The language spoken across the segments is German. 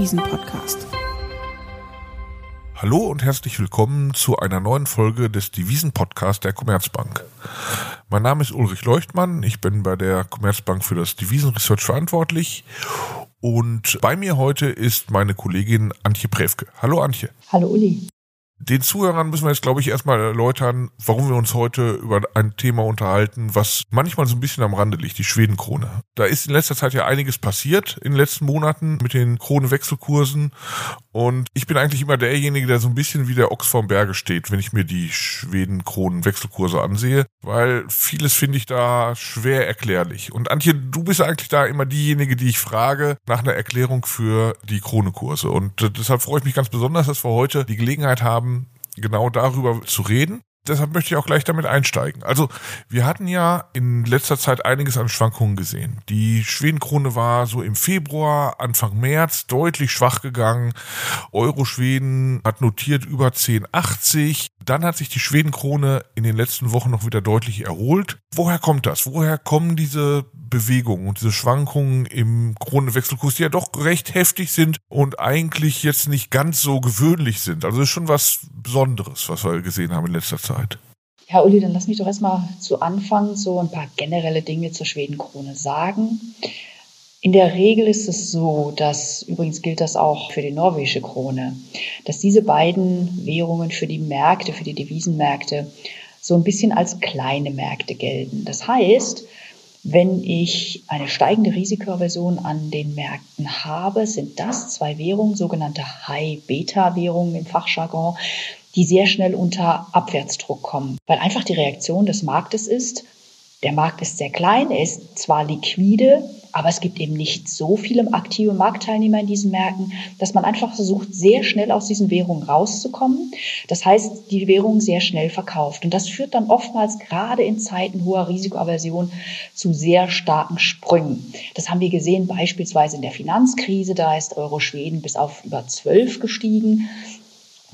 Devisen-Podcast. Hallo und herzlich willkommen zu einer neuen Folge des Devisen-Podcasts der Commerzbank. Mein Name ist Ulrich Leuchtmann, ich bin bei der Commerzbank für das Devisen-Research verantwortlich und bei mir heute ist meine Kollegin Antje Prewke. Hallo Antje. Hallo Uli. Den Zuhörern müssen wir jetzt, glaube ich, erstmal erläutern, warum wir uns heute über ein Thema unterhalten, was manchmal so ein bisschen am Rande liegt, die Schwedenkrone. Da ist in letzter Zeit ja einiges passiert in den letzten Monaten mit den Kronewechselkursen. Und ich bin eigentlich immer derjenige, der so ein bisschen wie der Ochs vorm Berge steht, wenn ich mir die Schweden-Kronen-Wechselkurse ansehe, weil vieles finde ich da schwer erklärlich. Und Antje, du bist eigentlich da immer diejenige, die ich frage nach einer Erklärung für die Kronekurse. Und deshalb freue ich mich ganz besonders, dass wir heute die Gelegenheit haben, genau darüber zu reden. Deshalb möchte ich auch gleich damit einsteigen. Also, wir hatten ja in letzter Zeit einiges an Schwankungen gesehen. Die Schwedenkrone war so im Februar, Anfang März deutlich schwach gegangen. Euro-Schweden hat notiert über 10,80. Dann hat sich die Schwedenkrone in den letzten Wochen noch wieder deutlich erholt. Woher kommt das? Woher kommen diese Bewegungen und diese Schwankungen im Kronenwechselkurs, die ja doch recht heftig sind und eigentlich jetzt nicht ganz so gewöhnlich sind? Also ist schon was Besonderes, was wir gesehen haben in letzter Zeit. Ja, Uli, dann lass mich doch erstmal zu Anfang so ein paar generelle Dinge zur Schwedenkrone sagen. In der Regel ist es so, dass, übrigens gilt das auch für die norwegische Krone, dass diese beiden Währungen für die Märkte, für die Devisenmärkte, so ein bisschen als kleine Märkte gelten. Das heißt, wenn ich eine steigende Risikoaversion an den Märkten habe, sind das zwei Währungen, sogenannte High-Beta-Währungen im Fachjargon, die sehr schnell unter Abwärtsdruck kommen, weil einfach die Reaktion des Marktes ist, der Markt ist sehr klein, er ist zwar liquide, aber es gibt eben nicht so viele aktive Marktteilnehmer in diesen Märkten, dass man einfach versucht, sehr schnell aus diesen Währungen rauszukommen. Das heißt, die Währung sehr schnell verkauft. Und das führt dann oftmals gerade in Zeiten hoher Risikoaversion zu sehr starken Sprüngen. Das haben wir gesehen beispielsweise in der Finanzkrise. Da ist Euro Schweden bis auf über 12 gestiegen.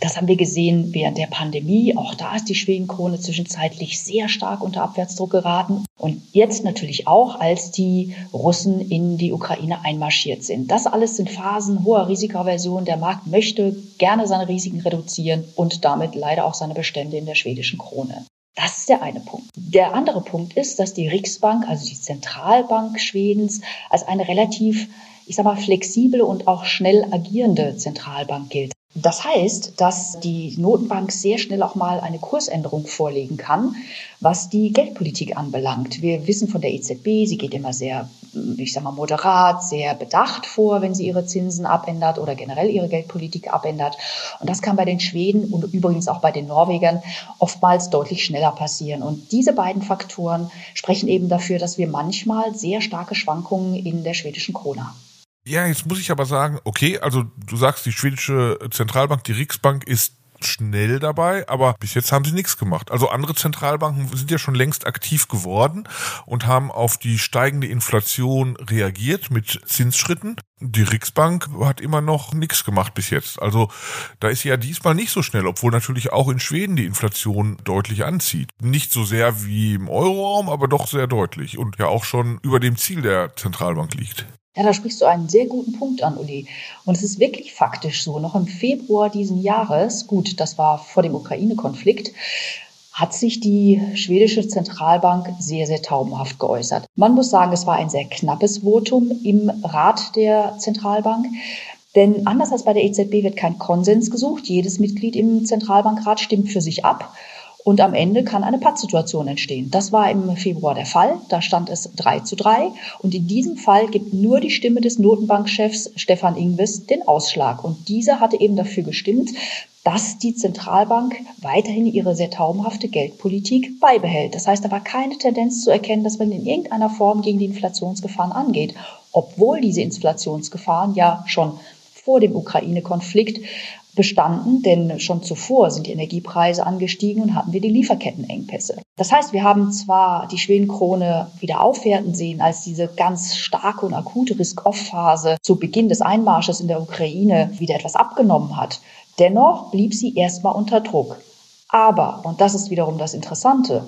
Das haben wir gesehen während der Pandemie. Auch da ist die Schwedenkrone zwischenzeitlich sehr stark unter Abwärtsdruck geraten. Und jetzt natürlich auch, als die Russen in die Ukraine einmarschiert sind. Das alles sind Phasen hoher Risikoaversion. Der Markt möchte gerne seine Risiken reduzieren und damit leider auch seine Bestände in der schwedischen Krone. Das ist der eine Punkt. Der andere Punkt ist, dass die Riksbank, also die Zentralbank Schwedens, als eine relativ, ich sag mal, flexible und auch schnell agierende Zentralbank gilt. Das heißt, dass die Notenbank sehr schnell auch mal eine Kursänderung vorlegen kann, was die Geldpolitik anbelangt. Wir wissen von der EZB, sie geht immer sehr, ich sag mal, moderat, sehr bedacht vor, wenn sie ihre Zinsen abändert oder generell ihre Geldpolitik abändert. Und das kann bei den Schweden und übrigens auch bei den Norwegern oftmals deutlich schneller passieren. Und diese beiden Faktoren sprechen eben dafür, dass wir manchmal sehr starke Schwankungen in der schwedischen Krone haben. Ja, jetzt muss ich aber sagen, okay, also du sagst, die schwedische Zentralbank, die Riksbank ist schnell dabei, aber bis jetzt haben sie nichts gemacht. Also andere Zentralbanken sind ja schon längst aktiv geworden und haben auf die steigende Inflation reagiert mit Zinsschritten. Die Riksbank hat immer noch nichts gemacht bis jetzt. Also da ist sie ja diesmal nicht so schnell, obwohl natürlich auch in Schweden die Inflation deutlich anzieht. Nicht so sehr wie im Euroraum, aber doch sehr deutlich und ja auch schon über dem Ziel der Zentralbank liegt. Ja, da sprichst du einen sehr guten Punkt an, Uli. Und es ist wirklich faktisch so. Noch im Februar diesen Jahres, gut, das war vor dem Ukraine-Konflikt, hat sich die schwedische Zentralbank sehr, sehr taubenhaft geäußert. Man muss sagen, es war ein sehr knappes Votum im Rat der Zentralbank. Denn anders als bei der EZB wird kein Konsens gesucht. Jedes Mitglied im Zentralbankrat stimmt für sich ab. Und am Ende kann eine Pattsituation entstehen. Das war im Februar der Fall. Da stand es 3 zu 3. Und in diesem Fall gibt nur die Stimme des Notenbankchefs Stefan Ingves den Ausschlag. Und dieser hatte eben dafür gestimmt, dass die Zentralbank weiterhin ihre sehr taubenhafte Geldpolitik beibehält. Das heißt, da war keine Tendenz zu erkennen, dass man in irgendeiner Form gegen die Inflationsgefahren angeht, obwohl diese Inflationsgefahren ja schon vor dem Ukraine-Konflikt bestanden, denn schon zuvor sind die Energiepreise angestiegen und hatten wir die Lieferkettenengpässe. Das heißt, wir haben zwar die Schwedenkrone wieder aufwerten sehen, als diese ganz starke und akute Risk-Off-Phase zu Beginn des Einmarsches in der Ukraine wieder etwas abgenommen hat. Dennoch blieb sie erstmal unter Druck. Aber, und das ist wiederum das Interessante,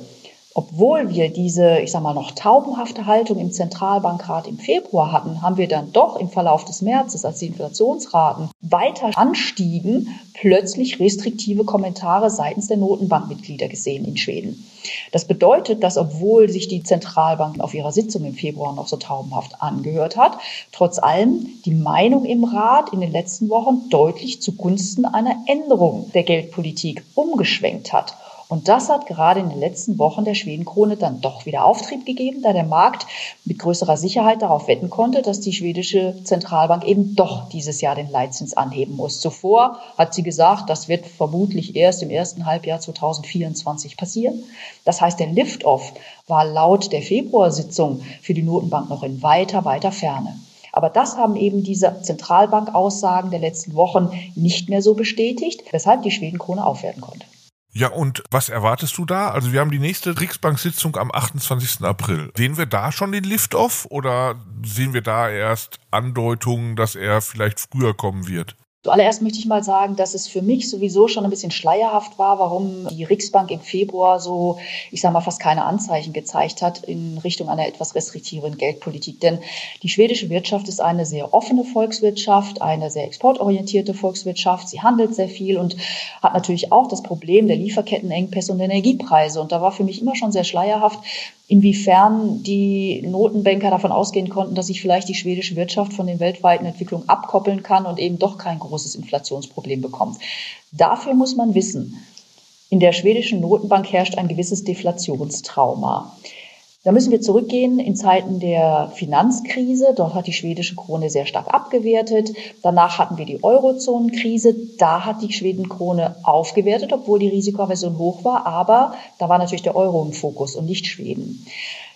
obwohl wir diese, ich sag mal, noch taubenhafte Haltung im Zentralbankrat im Februar hatten, haben wir dann doch im Verlauf des Märzes, als die Inflationsraten weiter anstiegen, plötzlich restriktive Kommentare seitens der Notenbankmitglieder gesehen in Schweden. Das bedeutet, dass obwohl sich die Zentralbank auf ihrer Sitzung im Februar noch so taubenhaft angehört hat, trotz allem die Meinung im Rat in den letzten Wochen deutlich zugunsten einer Änderung der Geldpolitik umgeschwenkt hat. Und das hat gerade in den letzten Wochen der Schwedenkrone dann doch wieder Auftrieb gegeben, da der Markt mit größerer Sicherheit darauf wetten konnte, dass die schwedische Zentralbank eben doch dieses Jahr den Leitzins anheben muss. Zuvor hat sie gesagt, das wird vermutlich erst im ersten Halbjahr 2024 passieren. Das heißt, der Lift-Off war laut der Februarsitzung für die Notenbank noch in weiter, weiter Ferne. Aber das haben eben diese Zentralbankaussagen der letzten Wochen nicht mehr so bestätigt, weshalb die Schwedenkrone aufwerten konnte. Ja, und was erwartest du da? Also wir haben die nächste Riksbank-Sitzung am 28. April. Sehen wir da schon den Lift-Off oder sehen wir da erst Andeutungen, dass er vielleicht früher kommen wird? Zuallererst möchte ich mal sagen, dass es für mich sowieso schon ein bisschen schleierhaft war, warum die Riksbank im Februar so, ich sage mal, fast keine Anzeichen gezeigt hat in Richtung einer etwas restriktiveren Geldpolitik. Denn die schwedische Wirtschaft ist eine sehr offene Volkswirtschaft, eine sehr exportorientierte Volkswirtschaft. Sie handelt sehr viel und hat natürlich auch das Problem der Lieferkettenengpässe und Energiepreise. Und da war für mich immer schon sehr schleierhaft, inwiefern die Notenbanker davon ausgehen konnten, dass sich vielleicht die schwedische Wirtschaft von den weltweiten Entwicklungen abkoppeln kann und eben doch kein großes Inflationsproblem bekommt. Dafür muss man wissen, in der schwedischen Notenbank herrscht ein gewisses Deflationstrauma. Da müssen wir zurückgehen in Zeiten der Finanzkrise. Dort hat die schwedische Krone sehr stark abgewertet. Danach hatten wir die Eurozonenkrise. Da hat die Schwedenkrone aufgewertet, obwohl die Risikoaversion hoch war. Aber da war natürlich der Euro im Fokus und nicht Schweden.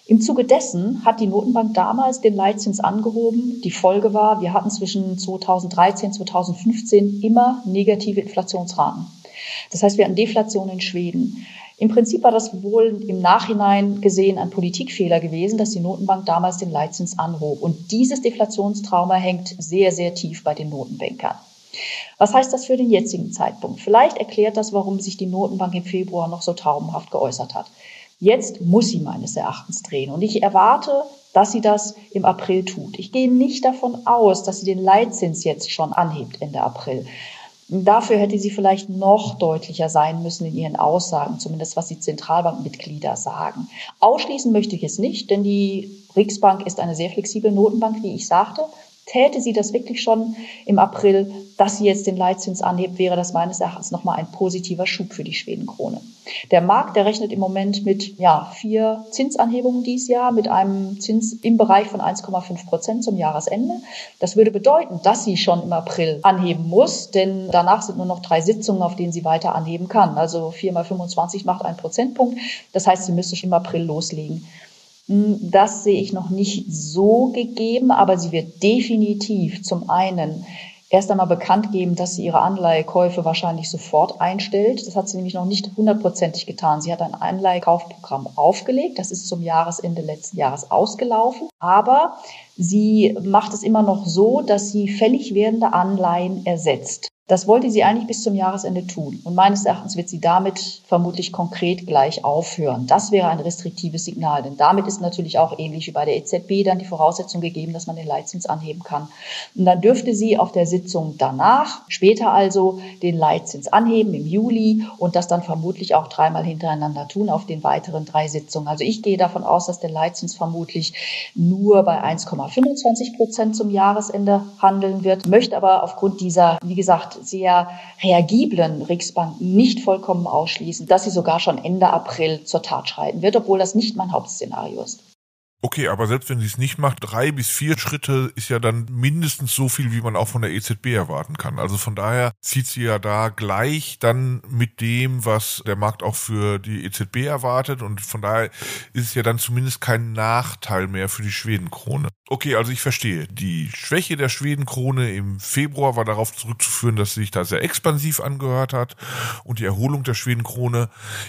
Im Zuge dessen hat die Notenbank damals den Leitzins angehoben. Die Folge war, wir hatten zwischen 2013 und 2015 immer negative Inflationsraten. Das heißt, wir hatten Deflation in Schweden. Im Prinzip war das wohl im Nachhinein gesehen ein Politikfehler gewesen, dass die Notenbank damals den Leitzins anhob. Und dieses Deflationstrauma hängt sehr, sehr tief bei den Notenbankern. Was heißt das für den jetzigen Zeitpunkt? Vielleicht erklärt das, warum sich die Notenbank im Februar noch so taubenhaft geäußert hat. Jetzt muss sie meines Erachtens drehen. Und ich erwarte, dass sie das im April tut. Ich gehe nicht davon aus, dass sie den Leitzins jetzt schon anhebt Ende April. Dafür hätte sie vielleicht noch deutlicher sein müssen in ihren Aussagen, zumindest was die Zentralbankmitglieder sagen. Ausschließen möchte ich es nicht, denn die Riksbank ist eine sehr flexible Notenbank, wie ich sagte. Täte sie das wirklich schon im April, dass sie jetzt den Leitzins anhebt, wäre das meines Erachtens nochmal ein positiver Schub für die Schwedenkrone. Der Markt, der rechnet im Moment mit ja, vier Zinsanhebungen dieses Jahr, mit einem Zins im Bereich von 1,5 Prozent zum Jahresende. Das würde bedeuten, dass sie schon im April anheben muss, denn danach sind nur noch drei Sitzungen, auf denen sie weiter anheben kann. Also 4 mal 25 macht einen Prozentpunkt. Das heißt, sie müsste schon im April loslegen. Das sehe ich noch nicht so gegeben, aber sie wird definitiv zum einen erst einmal bekannt geben, dass sie ihre Anleihekäufe wahrscheinlich sofort einstellt. Das hat sie nämlich noch nicht hundertprozentig getan. Sie hat ein Anleihekaufprogramm aufgelegt. Das ist zum Jahresende letzten Jahres ausgelaufen. Aber sie macht es immer noch so, dass sie fällig werdende Anleihen ersetzt. Das wollte sie eigentlich bis zum Jahresende tun. Und meines Erachtens wird sie damit vermutlich konkret gleich aufhören. Das wäre ein restriktives Signal, denn damit ist natürlich auch ähnlich wie bei der EZB dann die Voraussetzung gegeben, dass man den Leitzins anheben kann. Und dann dürfte sie auf der Sitzung danach, später also, den Leitzins anheben im Juli und das dann vermutlich auch dreimal hintereinander tun auf den weiteren drei Sitzungen. Also ich gehe davon aus, dass der Leitzins vermutlich nur bei 1,25 Prozent zum Jahresende handeln wird, möchte aber aufgrund dieser, wie gesagt, sehr reagiblen Riksbank nicht vollkommen ausschließen, dass sie sogar schon Ende April zur Tat schreiten wird, obwohl das nicht mein Hauptszenario ist. Okay, aber selbst wenn sie es nicht macht, drei bis vier Schritte ist ja dann mindestens so viel, wie man auch von der EZB erwarten kann. Also von daher zieht sie ja da gleich dann mit dem, was der Markt auch für die EZB erwartet. Und von daher ist es ja dann zumindest kein Nachteil mehr für die Schwedenkrone. Okay, also ich verstehe. Die Schwäche der Schwedenkrone im Februar war darauf zurückzuführen, dass sie sich da sehr expansiv angehört hat. Und die Erholung der Schwedenkronen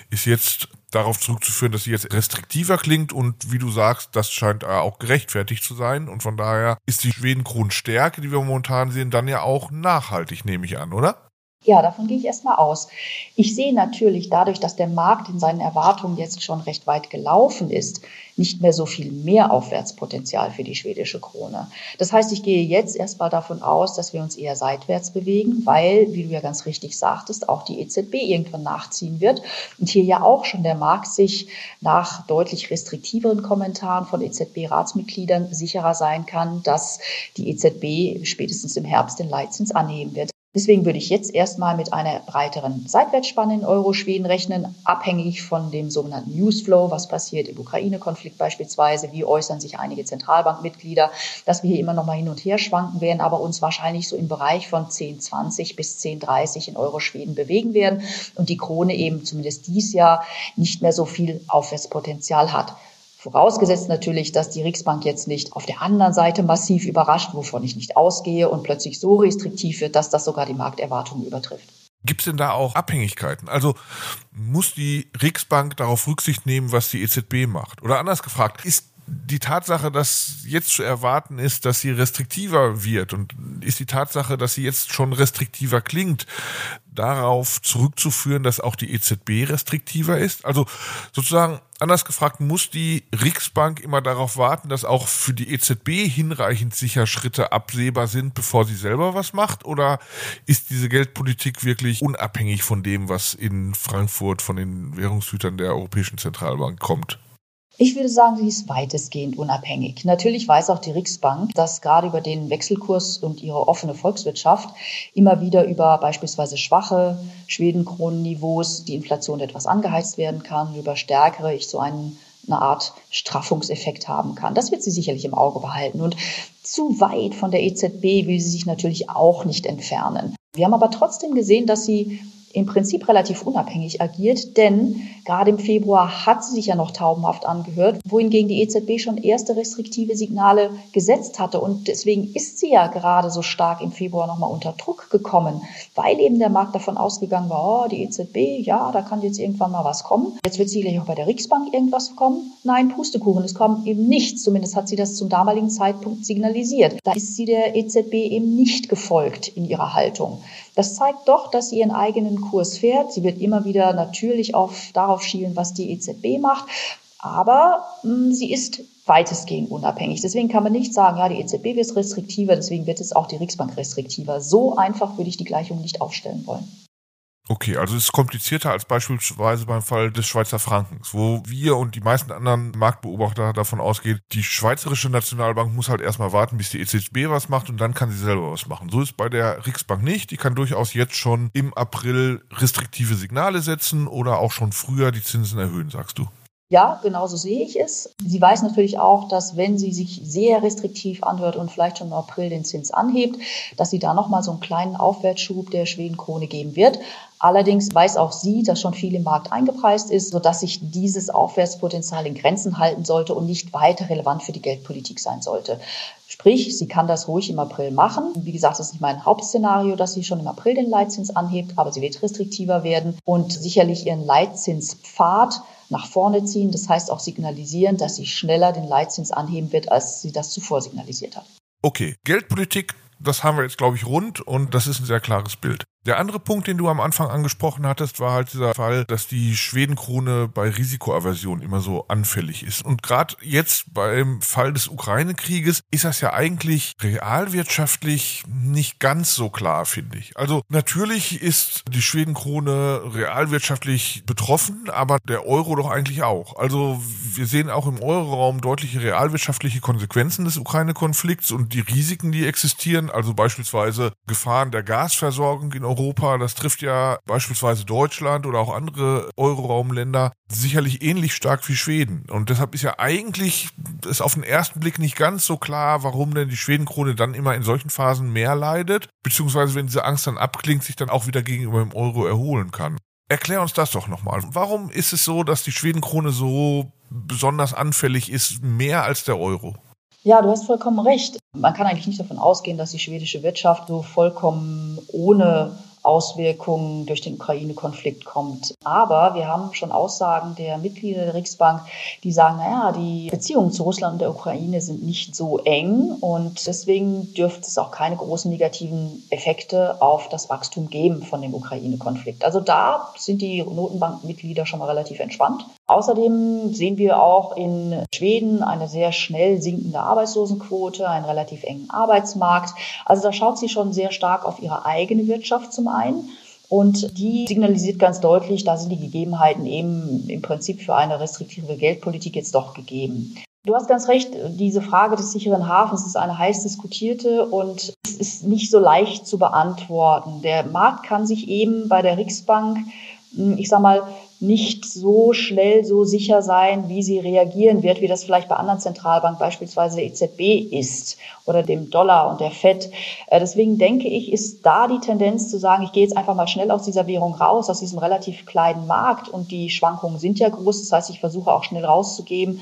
ist jetzt darauf zurückzuführen, dass sie jetzt restriktiver klingt und wie du sagst, das scheint auch gerechtfertigt zu sein und von daher ist die Schwedenkronenstärke, die wir momentan sehen, dann ja auch nachhaltig, nehme ich an, oder? Ja, davon gehe ich erstmal aus. Ich sehe natürlich dadurch, dass der Markt in seinen Erwartungen jetzt schon recht weit gelaufen ist, nicht mehr so viel mehr Aufwärtspotenzial für die schwedische Krone. Das heißt, ich gehe jetzt erstmal davon aus, dass wir uns eher seitwärts bewegen, weil, wie du ja ganz richtig sagtest, auch die EZB irgendwann nachziehen wird und hier ja auch schon der Markt sich nach deutlich restriktiveren Kommentaren von EZB-Ratsmitgliedern sicherer sein kann, dass die EZB spätestens im Herbst den Leitzins anheben wird. Deswegen würde ich jetzt erstmal mit einer breiteren Seitwärtsspanne in Euro-Schweden rechnen, abhängig von dem sogenannten Newsflow, was passiert im Ukraine-Konflikt beispielsweise, wie äußern sich einige Zentralbankmitglieder, dass wir hier immer noch mal hin und her schwanken werden, aber uns wahrscheinlich so im Bereich von 10,20 bis 10,30 in Euro-Schweden bewegen werden und die Krone eben zumindest dies Jahr nicht mehr so viel Aufwärtspotenzial hat. Vorausgesetzt natürlich, dass die Riksbank jetzt nicht auf der anderen Seite massiv überrascht, wovon ich nicht ausgehe und plötzlich so restriktiv wird, dass das sogar die Markterwartungen übertrifft. Gibt es denn da auch Abhängigkeiten? Also muss die Riksbank darauf Rücksicht nehmen, was die EZB macht? Oder anders gefragt, ist die Tatsache, dass jetzt zu erwarten ist, dass sie restriktiver wird und ist die Tatsache, dass sie jetzt schon restriktiver klingt, darauf zurückzuführen, dass auch die EZB restriktiver ist? Also sozusagen anders gefragt, muss die Riksbank immer darauf warten, dass auch für die EZB hinreichend sicher Schritte absehbar sind, bevor sie selber was macht? Oder ist diese Geldpolitik wirklich unabhängig von dem, was in Frankfurt von den Währungshütern der Europäischen Zentralbank kommt? Ich würde sagen, sie ist weitestgehend unabhängig. Natürlich weiß auch die Riksbank, dass gerade über den Wechselkurs und ihre offene Volkswirtschaft immer wieder über beispielsweise schwache Schwedenkronenniveaus die Inflation etwas angeheizt werden kann, über stärkere ich so einen eine Art Straffungseffekt haben kann. Das wird sie sicherlich im Auge behalten. Und zu weit von der EZB will sie sich natürlich auch nicht entfernen. Wir haben aber trotzdem gesehen, dass sie im Prinzip relativ unabhängig agiert, denn gerade im Februar hat sie sich ja noch taubenhaft angehört, wohingegen die EZB schon erste restriktive Signale gesetzt hatte. Und deswegen ist sie ja gerade so stark im Februar nochmal unter Druck gekommen, weil eben der Markt davon ausgegangen war, oh, die EZB, ja, da kann jetzt irgendwann mal was kommen. Jetzt wird sicherlich auch bei der Riksbank irgendwas kommen. Nein, Pustekuchen, es kommt eben nichts. Zumindest hat sie das zum damaligen Zeitpunkt signalisiert. Da ist sie der EZB eben nicht gefolgt in ihrer Haltung. Das zeigt doch, dass sie ihren eigenen Kurs fährt. Sie wird immer wieder natürlich auf, darauf schielen, was die EZB macht. Aber mh, hm, sie ist weitestgehend unabhängig. Deswegen kann man nicht sagen, ja, die EZB wird restriktiver, deswegen wird es auch die Riksbank restriktiver. So einfach würde ich die Gleichung nicht aufstellen wollen. Okay, also es ist komplizierter als beispielsweise beim Fall des Schweizer Frankens, wo wir und die meisten anderen Marktbeobachter davon ausgehen, die Schweizerische Nationalbank muss halt erstmal warten, bis die EZB was macht und dann kann sie selber was machen. So ist bei der Riksbank nicht. Die kann durchaus jetzt schon im April restriktive Signale setzen oder auch schon früher die Zinsen erhöhen, sagst du. Ja, genauso sehe ich es. Sie weiß natürlich auch, dass wenn sie sich sehr restriktiv anhört und vielleicht schon im April den Zins anhebt, dass sie da nochmal so einen kleinen Aufwärtsschub der Schwedenkrone geben wird. Allerdings weiß auch sie, dass schon viel im Markt eingepreist ist, sodass sich dieses Aufwärtspotenzial in Grenzen halten sollte und nicht weiter relevant für die Geldpolitik sein sollte. Sprich, sie kann das ruhig im April machen. Wie gesagt, das ist nicht mein Hauptszenario, dass sie schon im April den Leitzins anhebt, aber sie wird restriktiver werden und sicherlich ihren Leitzinspfad nach vorne ziehen. Das heißt auch signalisieren, dass sie schneller den Leitzins anheben wird, als sie das zuvor signalisiert hat. Okay, Geldpolitik, das haben wir jetzt, glaube ich, rund und das ist ein sehr klares Bild. Der andere Punkt, den du am Anfang angesprochen hattest, war halt dieser Fall, dass die Schwedenkrone bei Risikoaversion immer so anfällig ist. Und gerade jetzt beim Fall des Ukraine-Krieges ist das ja eigentlich realwirtschaftlich nicht ganz so klar, finde ich. Also natürlich ist die Schwedenkrone realwirtschaftlich betroffen, aber der Euro doch eigentlich auch. Also wir sehen auch im Euroraum deutliche realwirtschaftliche Konsequenzen des Ukraine-Konflikts und die Risiken, die existieren, also beispielsweise Gefahren der Gasversorgung in Europa Europa, das trifft ja beispielsweise Deutschland oder auch andere Euroraumländer sicherlich ähnlich stark wie Schweden. Und deshalb ist ja eigentlich ist auf den ersten Blick nicht ganz so klar, warum denn die Schwedenkrone dann immer in solchen Phasen mehr leidet, beziehungsweise wenn diese Angst dann abklingt, sich dann auch wieder gegenüber dem Euro erholen kann. Erklär uns das doch nochmal. Warum ist es so, dass die Schwedenkrone so besonders anfällig ist, mehr als der Euro? Ja, du hast vollkommen recht. Man kann eigentlich nicht davon ausgehen, dass die schwedische Wirtschaft so vollkommen ohne Auswirkungen durch den Ukraine-Konflikt kommt. Aber wir haben schon Aussagen der Mitglieder der Riksbank, die sagen, naja, die Beziehungen zu Russland und der Ukraine sind nicht so eng und deswegen dürfte es auch keine großen negativen Effekte auf das Wachstum geben von dem Ukraine-Konflikt. Also da sind die Notenbankmitglieder schon mal relativ entspannt. Außerdem sehen wir auch in Schweden eine sehr schnell sinkende Arbeitslosenquote, einen relativ engen Arbeitsmarkt. Also da schaut sie schon sehr stark auf ihre eigene Wirtschaft zum einen. Und die signalisiert ganz deutlich, da sind die Gegebenheiten eben im Prinzip für eine restriktive Geldpolitik jetzt doch gegeben. Du hast ganz recht, diese Frage des sicheren Hafens ist eine heiß diskutierte und es ist nicht so leicht zu beantworten. Der Markt kann sich eben bei der Riksbank, ich sag mal, nicht so schnell so sicher sein, wie sie reagieren wird, wie das vielleicht bei anderen Zentralbanken, beispielsweise der EZB ist oder dem Dollar und der FED. Äh, deswegen denke ich, ist da die Tendenz zu sagen, ich gehe jetzt einfach mal schnell aus dieser Währung raus, aus diesem relativ kleinen Markt und die Schwankungen sind ja groß. Das heißt, ich versuche auch schnell rauszugeben,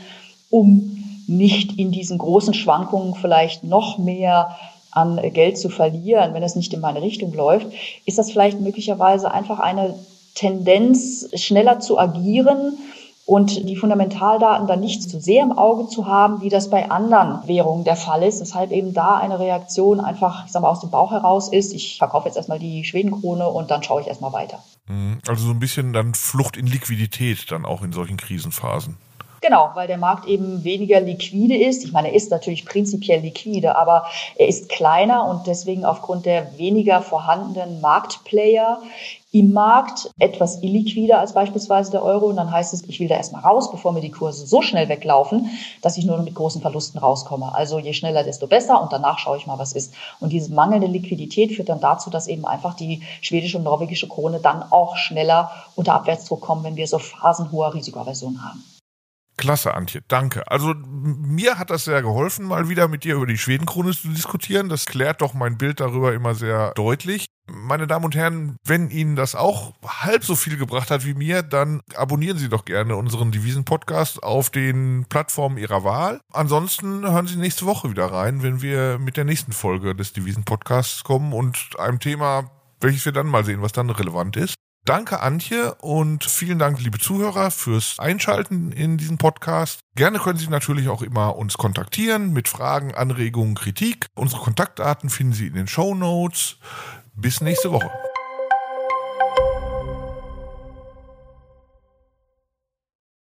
um nicht in diesen großen Schwankungen vielleicht noch mehr an Geld zu verlieren, wenn es nicht in meine Richtung läuft, ist das vielleicht möglicherweise einfach eine Tendenz, schneller zu agieren und die Fundamentaldaten dann nicht so sehr im Auge zu haben, wie das bei anderen Währungen der Fall ist. Deshalb eben da eine Reaktion einfach, ich sag mal, aus dem Bauch heraus ist, ich verkaufe jetzt erstmal die Schwedenkrone und dann schaue ich erstmal weiter. Mhm. Also so ein bisschen dann Flucht in Liquidität dann auch in solchen Krisenphasen. Genau, weil der Markt eben weniger liquide ist. Ich meine, er ist natürlich prinzipiell liquide, aber er ist kleiner und deswegen aufgrund der weniger vorhandenen Marktplayer im Markt etwas illiquider als beispielsweise der Euro. Und dann heißt es, ich will da erstmal raus, bevor mir die Kurse so schnell weglaufen, dass ich nur mit großen Verlusten rauskomme. Also je schneller, desto besser und danach schaue ich mal, was ist. Und diese mangelnde Liquidität führt dann dazu, dass eben einfach die schwedische und norwegische Krone dann auch schneller unter Abwärtsdruck kommen, wenn wir so Phasen hoher Risikoaversion haben. Klasse, Antje, danke. Also mir hat das sehr geholfen, mal wieder mit dir über die Schwedenkrone zu diskutieren. Das klärt doch mein Bild darüber immer sehr deutlich. Meine Damen und Herren, wenn Ihnen das auch halb so viel gebracht hat wie mir, dann abonnieren Sie doch gerne unseren Devisen-Podcast auf den Plattformen Ihrer Wahl. Ansonsten hören Sie nächste Woche wieder rein, wenn wir mit der nächsten Folge des Devisen-Podcasts kommen und einem Thema, welches wir dann mal sehen, was dann relevant ist. Danke, Antje, und vielen Dank, liebe Zuhörer, fürs Einschalten in diesen Podcast. Gerne können Sie natürlich auch immer uns kontaktieren mit Fragen, Anregungen, Kritik. Unsere Kontaktdaten finden Sie in den Show Notes. Bis nächste Woche.